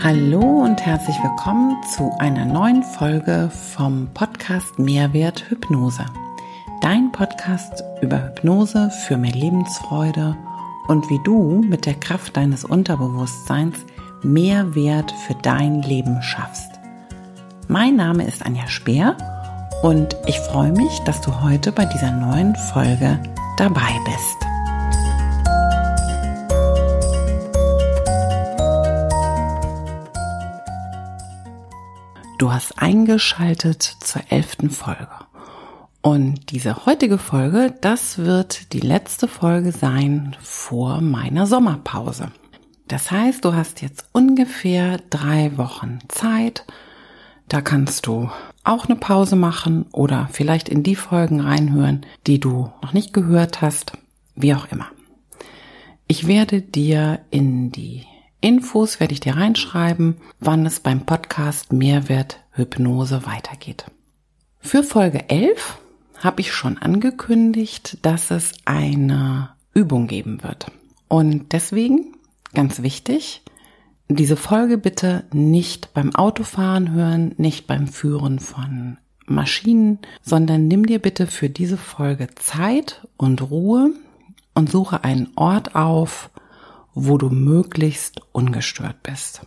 Hallo und herzlich willkommen zu einer neuen Folge vom Podcast Mehrwert Hypnose. Dein Podcast über Hypnose für mehr Lebensfreude und wie du mit der Kraft deines Unterbewusstseins mehr Wert für dein Leben schaffst. Mein Name ist Anja Speer und ich freue mich, dass du heute bei dieser neuen Folge dabei bist. Du hast eingeschaltet zur elften Folge. Und diese heutige Folge, das wird die letzte Folge sein vor meiner Sommerpause. Das heißt, du hast jetzt ungefähr drei Wochen Zeit. Da kannst du auch eine Pause machen oder vielleicht in die Folgen reinhören, die du noch nicht gehört hast, wie auch immer. Ich werde dir in die Infos werde ich dir reinschreiben, wann es beim Podcast Mehrwert Hypnose weitergeht. Für Folge 11 habe ich schon angekündigt, dass es eine Übung geben wird. Und deswegen, ganz wichtig, diese Folge bitte nicht beim Autofahren hören, nicht beim Führen von Maschinen, sondern nimm dir bitte für diese Folge Zeit und Ruhe und suche einen Ort auf, wo du möglichst ungestört bist.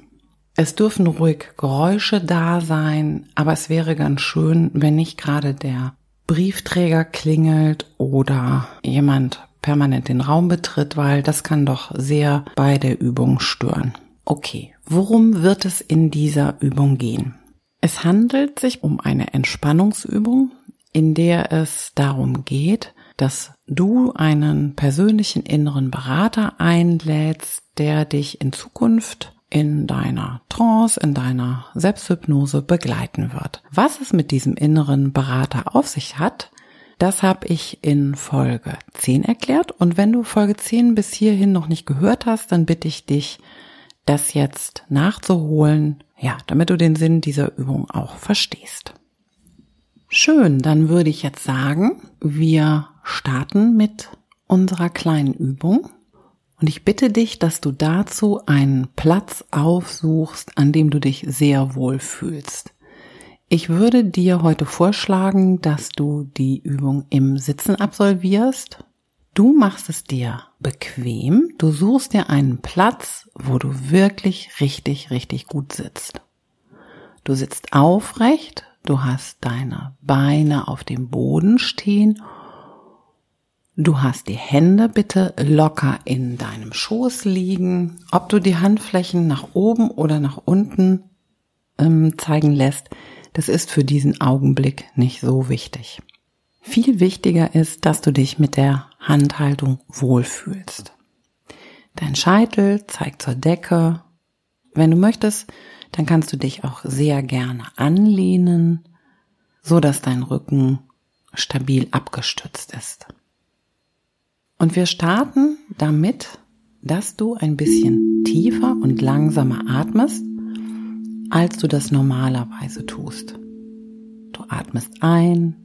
Es dürfen ruhig Geräusche da sein, aber es wäre ganz schön, wenn nicht gerade der Briefträger klingelt oder jemand permanent den Raum betritt, weil das kann doch sehr bei der Übung stören. Okay, worum wird es in dieser Übung gehen? Es handelt sich um eine Entspannungsübung, in der es darum geht, dass du einen persönlichen inneren Berater einlädst, der dich in Zukunft in deiner Trance, in deiner Selbsthypnose begleiten wird. Was es mit diesem inneren Berater auf sich hat, das habe ich in Folge 10 erklärt. Und wenn du Folge 10 bis hierhin noch nicht gehört hast, dann bitte ich dich, das jetzt nachzuholen, ja, damit du den Sinn dieser Übung auch verstehst. Schön, dann würde ich jetzt sagen, wir starten mit unserer kleinen Übung. Und ich bitte dich, dass du dazu einen Platz aufsuchst, an dem du dich sehr wohl fühlst. Ich würde dir heute vorschlagen, dass du die Übung im Sitzen absolvierst. Du machst es dir bequem. Du suchst dir einen Platz, wo du wirklich richtig, richtig gut sitzt. Du sitzt aufrecht, Du hast deine Beine auf dem Boden stehen. Du hast die Hände bitte locker in deinem Schoß liegen. Ob du die Handflächen nach oben oder nach unten ähm, zeigen lässt, das ist für diesen Augenblick nicht so wichtig. Viel wichtiger ist, dass du dich mit der Handhaltung wohlfühlst. Dein Scheitel zeigt zur Decke. Wenn du möchtest, dann kannst du dich auch sehr gerne anlehnen, so dass dein Rücken stabil abgestützt ist. Und wir starten damit, dass du ein bisschen tiefer und langsamer atmest, als du das normalerweise tust. Du atmest ein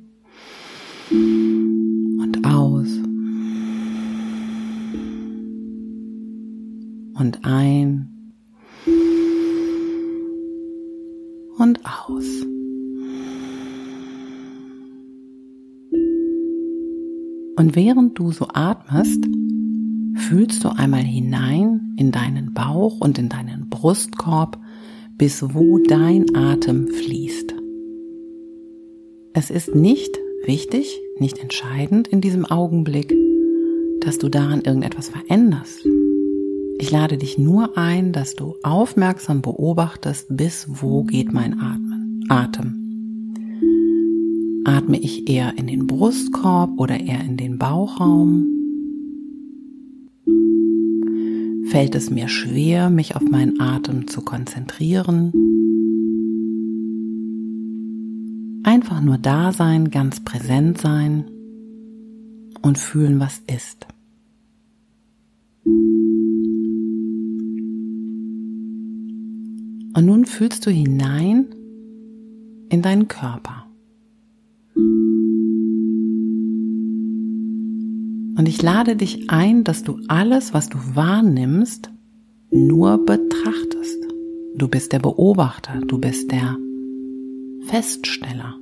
und aus und ein und aus. Und während du so atmest, fühlst du einmal hinein in deinen Bauch und in deinen Brustkorb, bis wo dein Atem fließt. Es ist nicht wichtig, nicht entscheidend in diesem Augenblick, dass du daran irgendetwas veränderst. Ich lade dich nur ein, dass du aufmerksam beobachtest, bis wo geht mein Atem. Atme ich eher in den Brustkorb oder eher in den Bauchraum? Fällt es mir schwer, mich auf meinen Atem zu konzentrieren? Einfach nur da sein, ganz präsent sein und fühlen, was ist. Und nun fühlst du hinein in deinen Körper. Und ich lade dich ein, dass du alles, was du wahrnimmst, nur betrachtest. Du bist der Beobachter, du bist der Feststeller.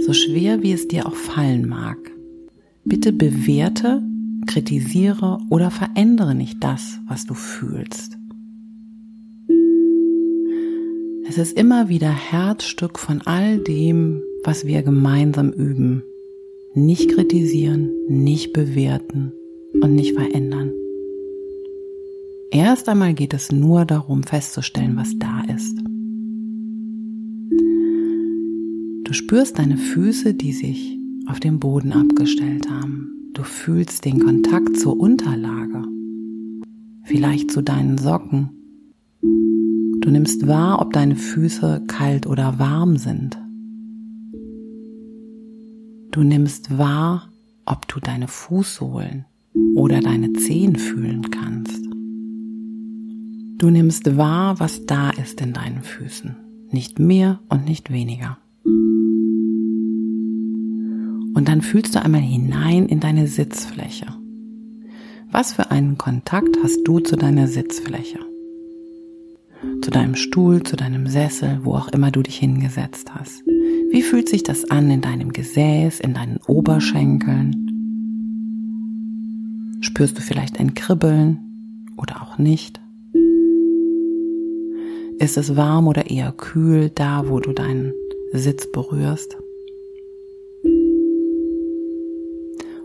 So schwer wie es dir auch fallen mag. Bitte bewerte, kritisiere oder verändere nicht das, was du fühlst. Es ist immer wieder Herzstück von all dem, was wir gemeinsam üben. Nicht kritisieren, nicht bewerten und nicht verändern. Erst einmal geht es nur darum festzustellen, was da ist. Du spürst deine Füße, die sich auf dem Boden abgestellt haben. Du fühlst den Kontakt zur Unterlage, vielleicht zu deinen Socken. Du nimmst wahr, ob deine Füße kalt oder warm sind. Du nimmst wahr, ob du deine Fußsohlen oder deine Zehen fühlen kannst. Du nimmst wahr, was da ist in deinen Füßen, nicht mehr und nicht weniger. Und dann fühlst du einmal hinein in deine Sitzfläche. Was für einen Kontakt hast du zu deiner Sitzfläche? Zu deinem Stuhl, zu deinem Sessel, wo auch immer du dich hingesetzt hast. Wie fühlt sich das an in deinem Gesäß, in deinen Oberschenkeln? Spürst du vielleicht ein Kribbeln oder auch nicht? Ist es warm oder eher kühl da, wo du deinen Sitz berührst?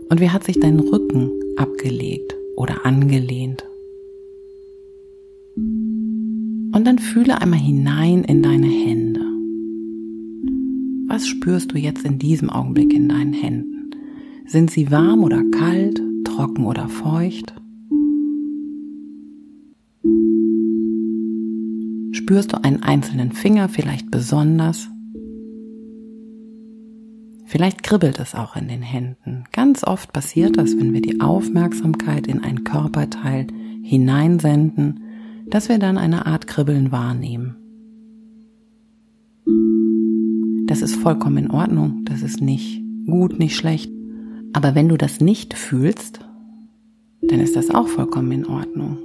Und wie hat sich dein Rücken abgelegt oder angelehnt? Dann fühle einmal hinein in deine Hände. Was spürst du jetzt in diesem Augenblick in deinen Händen? Sind sie warm oder kalt, trocken oder feucht? Spürst du einen einzelnen Finger vielleicht besonders? Vielleicht kribbelt es auch in den Händen. Ganz oft passiert das, wenn wir die Aufmerksamkeit in ein Körperteil hineinsenden, dass wir dann eine Art Kribbeln wahrnehmen. Das ist vollkommen in Ordnung, das ist nicht gut, nicht schlecht. Aber wenn du das nicht fühlst, dann ist das auch vollkommen in Ordnung.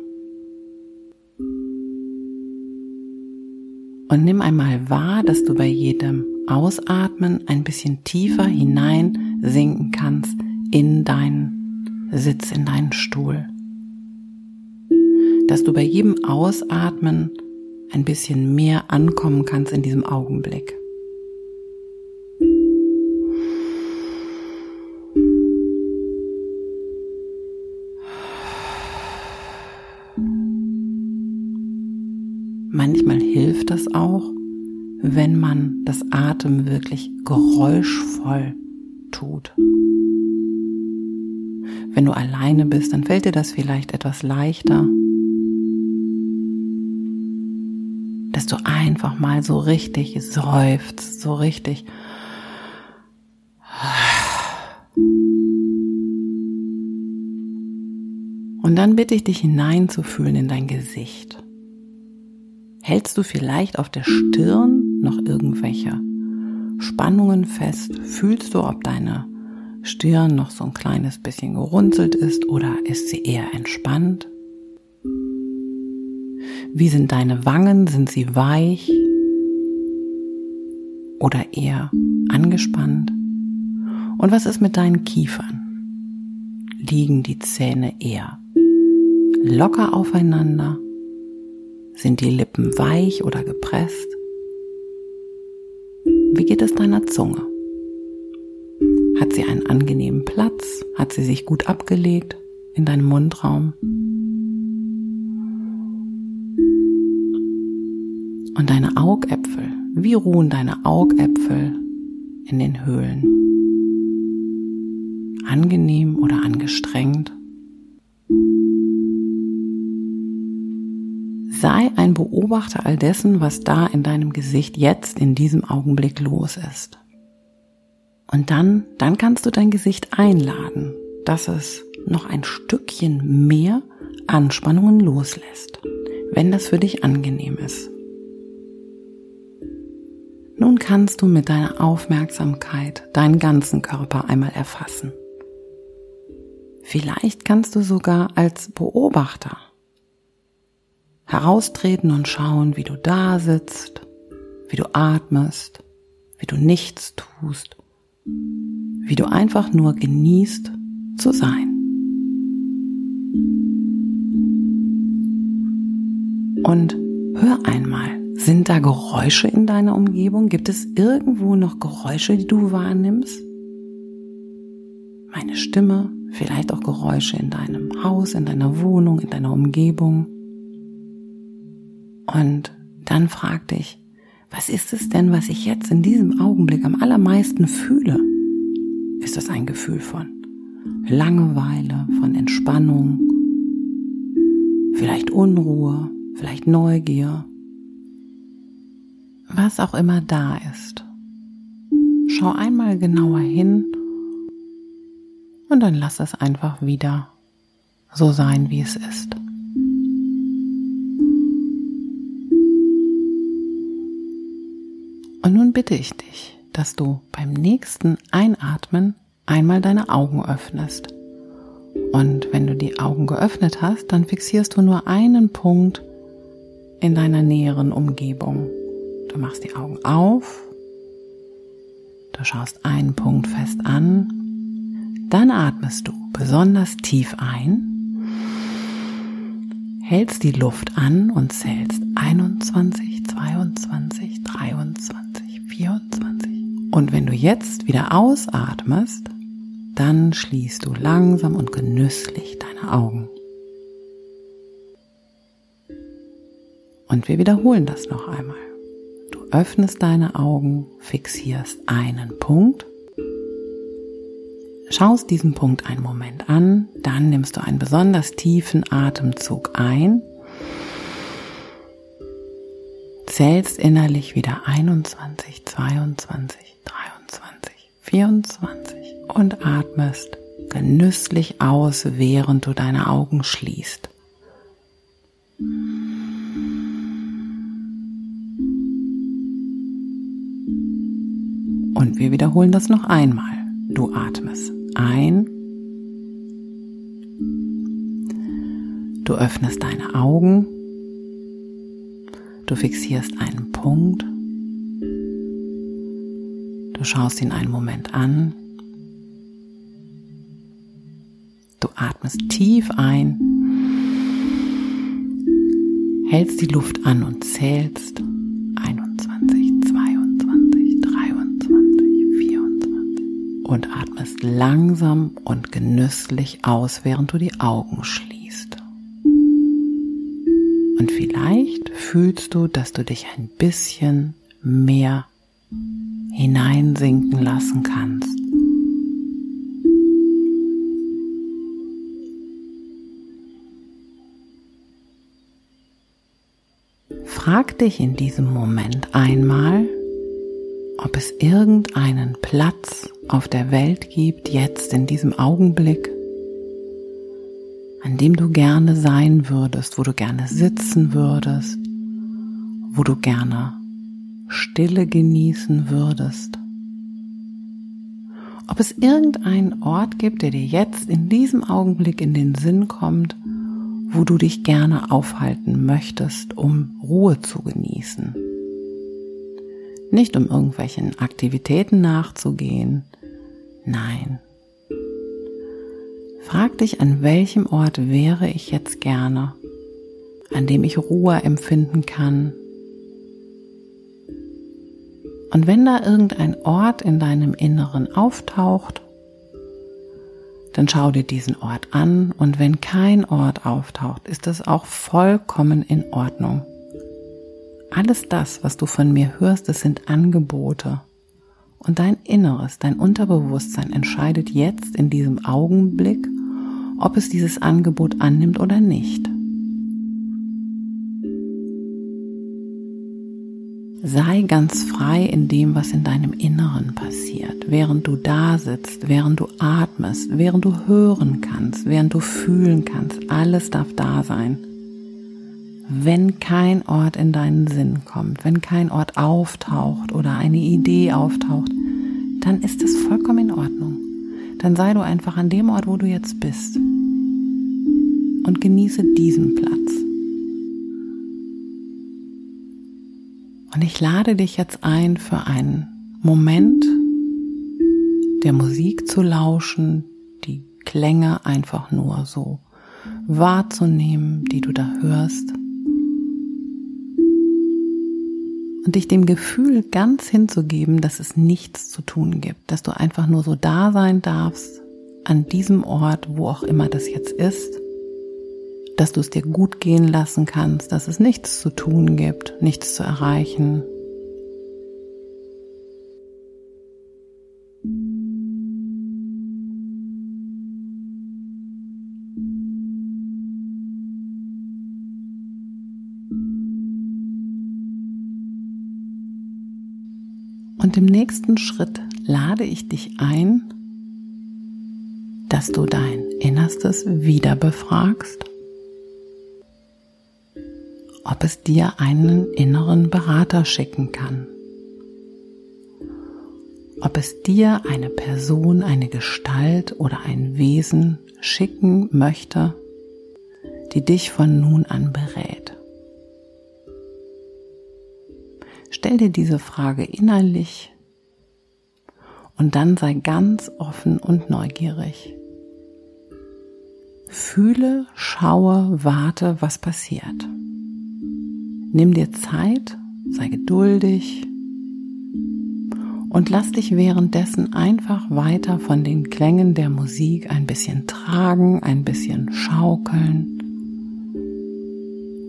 Und nimm einmal wahr, dass du bei jedem Ausatmen ein bisschen tiefer hinein sinken kannst in deinen Sitz, in deinen Stuhl. Dass du bei jedem Ausatmen ein bisschen mehr ankommen kannst in diesem Augenblick. Manchmal hilft es auch, wenn man das Atem wirklich geräuschvoll tut. Wenn du alleine bist, dann fällt dir das vielleicht etwas leichter, du einfach mal so richtig seufzt, so richtig Und dann bitte ich dich hineinzufühlen in dein Gesicht. Hältst du vielleicht auf der Stirn noch irgendwelche Spannungen fest? Fühlst du, ob deine Stirn noch so ein kleines bisschen gerunzelt ist oder ist sie eher entspannt? Wie sind deine Wangen? Sind sie weich oder eher angespannt? Und was ist mit deinen Kiefern? Liegen die Zähne eher locker aufeinander sind die Lippen weich oder gepresst? Wie geht es deiner Zunge? Hat sie einen angenehmen Platz? Hat sie sich gut abgelegt in deinem Mundraum? Und deine Augäpfel, wie ruhen deine Augäpfel in den Höhlen? Angenehm oder angestrengt? Sei ein Beobachter all dessen, was da in deinem Gesicht jetzt in diesem Augenblick los ist. Und dann, dann kannst du dein Gesicht einladen, dass es noch ein Stückchen mehr Anspannungen loslässt, wenn das für dich angenehm ist. Nun kannst du mit deiner Aufmerksamkeit deinen ganzen Körper einmal erfassen. Vielleicht kannst du sogar als Beobachter heraustreten und schauen, wie du da sitzt, wie du atmest, wie du nichts tust, wie du einfach nur genießt zu sein. Und hör einmal, sind da Geräusche in deiner Umgebung? Gibt es irgendwo noch Geräusche, die du wahrnimmst? Meine Stimme, vielleicht auch Geräusche in deinem Haus, in deiner Wohnung, in deiner Umgebung. Und dann frag dich, was ist es denn, was ich jetzt in diesem Augenblick am allermeisten fühle? Ist das ein Gefühl von Langeweile, von Entspannung, vielleicht Unruhe, vielleicht Neugier, was auch immer da ist. Schau einmal genauer hin und dann lass es einfach wieder so sein, wie es ist. Und nun bitte ich dich, dass du beim nächsten Einatmen einmal deine Augen öffnest. Und wenn du die Augen geöffnet hast, dann fixierst du nur einen Punkt in deiner näheren Umgebung. Du machst die Augen auf, du schaust einen Punkt fest an, dann atmest du besonders tief ein, hältst die Luft an und zählst 21, 22, 23, 24. Und wenn du jetzt wieder ausatmest, dann schließt du langsam und genüsslich deine Augen. Und wir wiederholen das noch einmal öffnest deine Augen, fixierst einen Punkt, schaust diesen Punkt einen Moment an, dann nimmst du einen besonders tiefen Atemzug ein, zählst innerlich wieder 21, 22, 23, 24 und atmest genüsslich aus, während du deine Augen schließt. Und wir wiederholen das noch einmal. Du atmest ein. Du öffnest deine Augen. Du fixierst einen Punkt. Du schaust ihn einen Moment an. Du atmest tief ein, hältst die Luft an und zählst und atmest langsam und genüsslich aus, während du die Augen schließt. Und vielleicht fühlst du, dass du dich ein bisschen mehr hineinsinken lassen kannst. Frag dich in diesem Moment einmal, ob es irgendeinen Platz auf der Welt gibt, jetzt in diesem Augenblick, an dem du gerne sein würdest, wo du gerne sitzen würdest, wo du gerne Stille genießen würdest. Ob es irgendeinen Ort gibt, der dir jetzt in diesem Augenblick in den Sinn kommt, wo du dich gerne aufhalten möchtest, um Ruhe zu genießen. Nicht um irgendwelchen Aktivitäten nachzugehen. Nein. Frag dich, an welchem Ort wäre ich jetzt gerne, an dem ich Ruhe empfinden kann. Und wenn da irgendein Ort in deinem Inneren auftaucht, dann schau dir diesen Ort an und wenn kein Ort auftaucht, ist es auch vollkommen in Ordnung. Alles das, was du von mir hörst, das sind Angebote. Und dein Inneres, dein Unterbewusstsein entscheidet jetzt in diesem Augenblick, ob es dieses Angebot annimmt oder nicht. Sei ganz frei in dem, was in deinem Inneren passiert, während du da sitzt, während du atmest, während du hören kannst, während du fühlen kannst. Alles darf da sein wenn kein Ort in deinen Sinn kommt, wenn kein Ort auftaucht oder eine Idee auftaucht, dann ist es vollkommen in Ordnung. Dann sei du einfach an dem Ort, wo du jetzt bist und genieße diesen Platz. Und ich lade dich jetzt ein, für einen Moment der Musik zu lauschen, die Klänge einfach nur so wahrzunehmen, die du da hörst. Und dich dem Gefühl ganz hinzugeben, dass es nichts zu tun gibt, dass du einfach nur so da sein darfst, an diesem Ort, wo auch immer das jetzt ist, dass du es dir gut gehen lassen kannst, dass es nichts zu tun gibt, nichts zu erreichen, Und im nächsten Schritt lade ich dich ein, dass du dein Innerstes wieder befragst, ob es dir einen inneren Berater schicken kann, ob es dir eine Person, eine Gestalt oder ein Wesen schicken möchte, die dich von nun an berät. Stell dir diese Frage innerlich und dann sei ganz offen und neugierig. Fühle, schaue, warte, was passiert. Nimm dir Zeit, sei geduldig und lass dich währenddessen einfach weiter von den Klängen der Musik ein bisschen tragen, ein bisschen schaukeln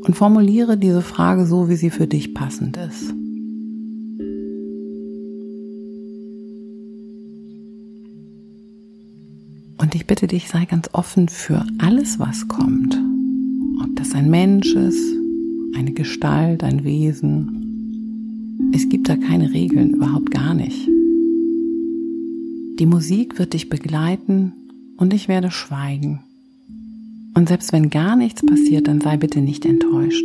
und formuliere diese Frage so, wie sie für dich passend ist. Und ich bitte dich, sei ganz offen für alles, was kommt. Ob das ein Mensch ist, eine Gestalt, ein Wesen. Es gibt da keine Regeln, überhaupt gar nicht. Die Musik wird dich begleiten und ich werde schweigen. Und selbst wenn gar nichts passiert, dann sei bitte nicht enttäuscht.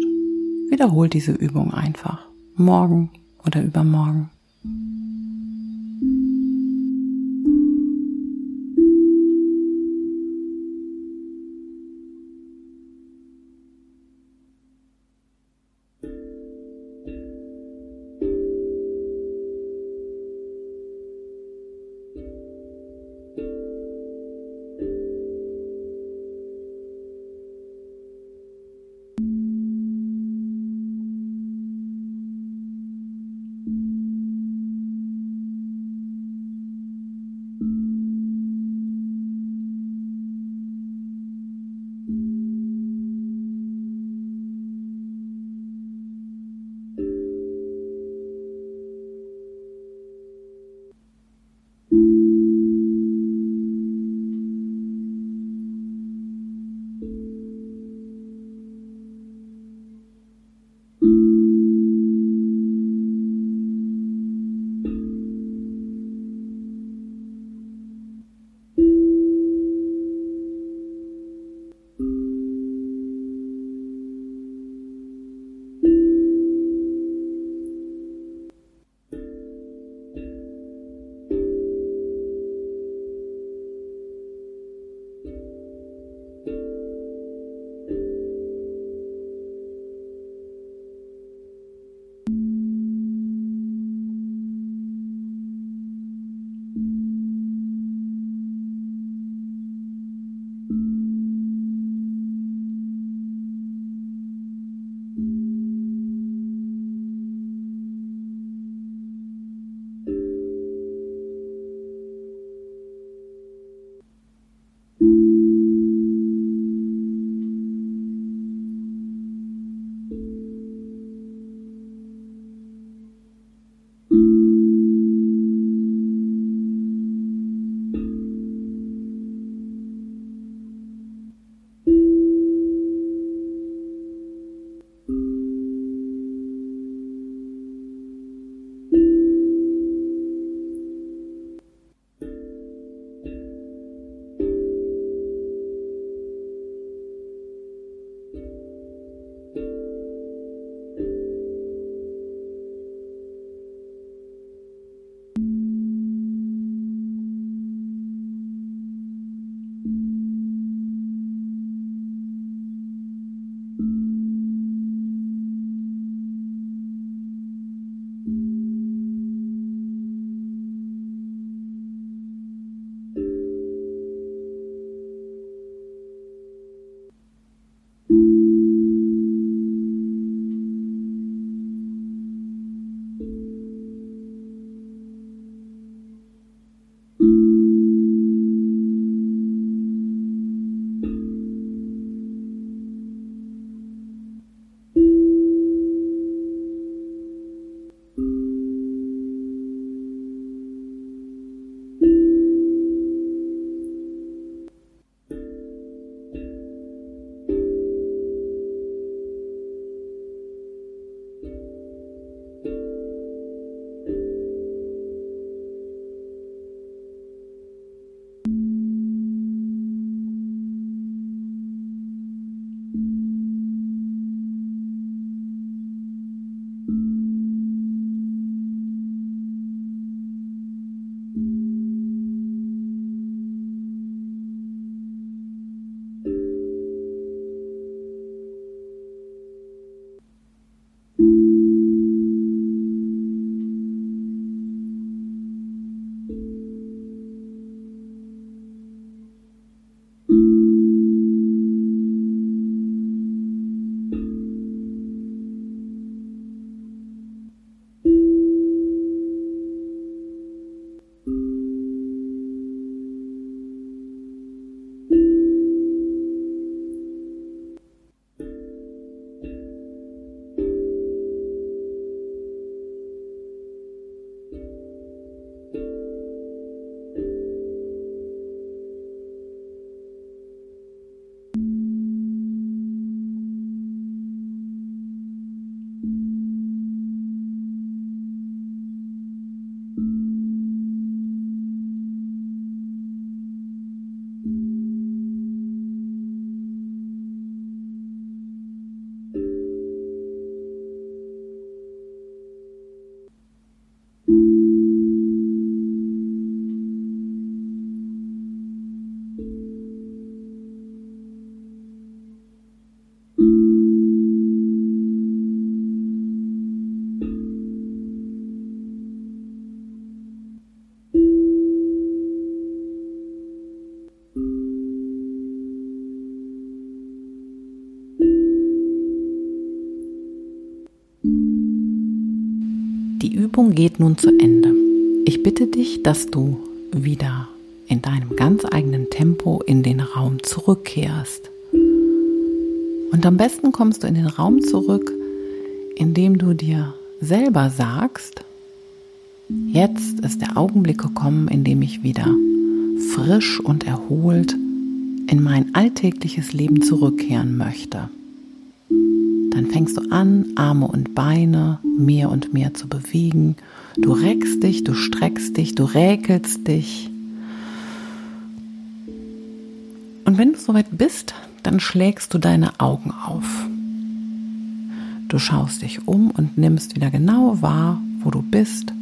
Wiederhol diese Übung einfach. Morgen oder übermorgen. Übung geht nun zu Ende. Ich bitte dich, dass du wieder in deinem ganz eigenen Tempo in den Raum zurückkehrst. Und am besten kommst du in den Raum zurück, indem du dir selber sagst, jetzt ist der Augenblick gekommen, in dem ich wieder frisch und erholt in mein alltägliches Leben zurückkehren möchte. Dann fängst du an, Arme und Beine mehr und mehr zu bewegen. Du reckst dich, du streckst dich, du räkelst dich. Und wenn du soweit bist, dann schlägst du deine Augen auf. Du schaust dich um und nimmst wieder genau wahr, wo du bist,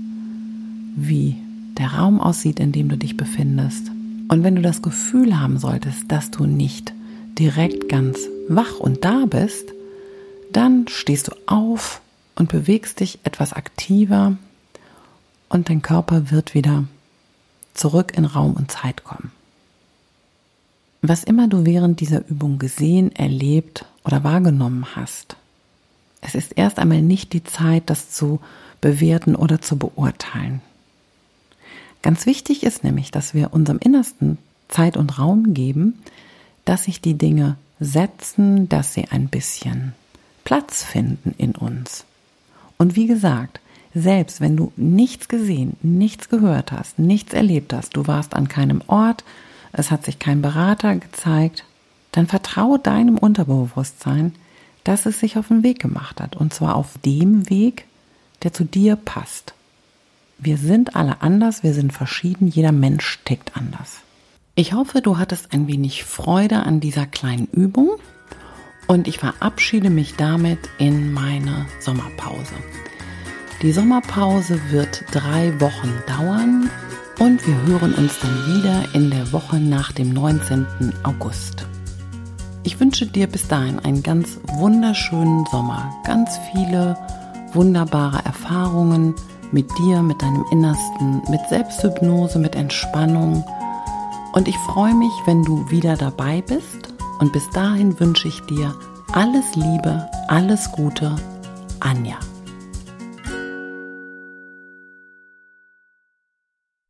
wie der Raum aussieht, in dem du dich befindest. Und wenn du das Gefühl haben solltest, dass du nicht direkt ganz wach und da bist, dann stehst du auf und bewegst dich etwas aktiver und dein Körper wird wieder zurück in Raum und Zeit kommen. Was immer du während dieser Übung gesehen, erlebt oder wahrgenommen hast, es ist erst einmal nicht die Zeit, das zu bewerten oder zu beurteilen. Ganz wichtig ist nämlich, dass wir unserem Innersten Zeit und Raum geben, dass sich die Dinge setzen, dass sie ein bisschen Platz finden in uns. Und wie gesagt, selbst wenn du nichts gesehen, nichts gehört hast, nichts erlebt hast, du warst an keinem Ort, es hat sich kein Berater gezeigt, dann vertraue deinem Unterbewusstsein, dass es sich auf den Weg gemacht hat. Und zwar auf dem Weg, der zu dir passt. Wir sind alle anders, wir sind verschieden, jeder Mensch tickt anders. Ich hoffe, du hattest ein wenig Freude an dieser kleinen Übung und ich verabschiede mich damit in meine Sommerpause. Die Sommerpause wird drei Wochen dauern und wir hören uns dann wieder in der Woche nach dem 19. August. Ich wünsche dir bis dahin einen ganz wunderschönen Sommer, ganz viele wunderbare Erfahrungen mit dir, mit deinem Innersten, mit Selbsthypnose, mit Entspannung. Und ich freue mich, wenn du wieder dabei bist. Und bis dahin wünsche ich dir alles Liebe, alles Gute, Anja.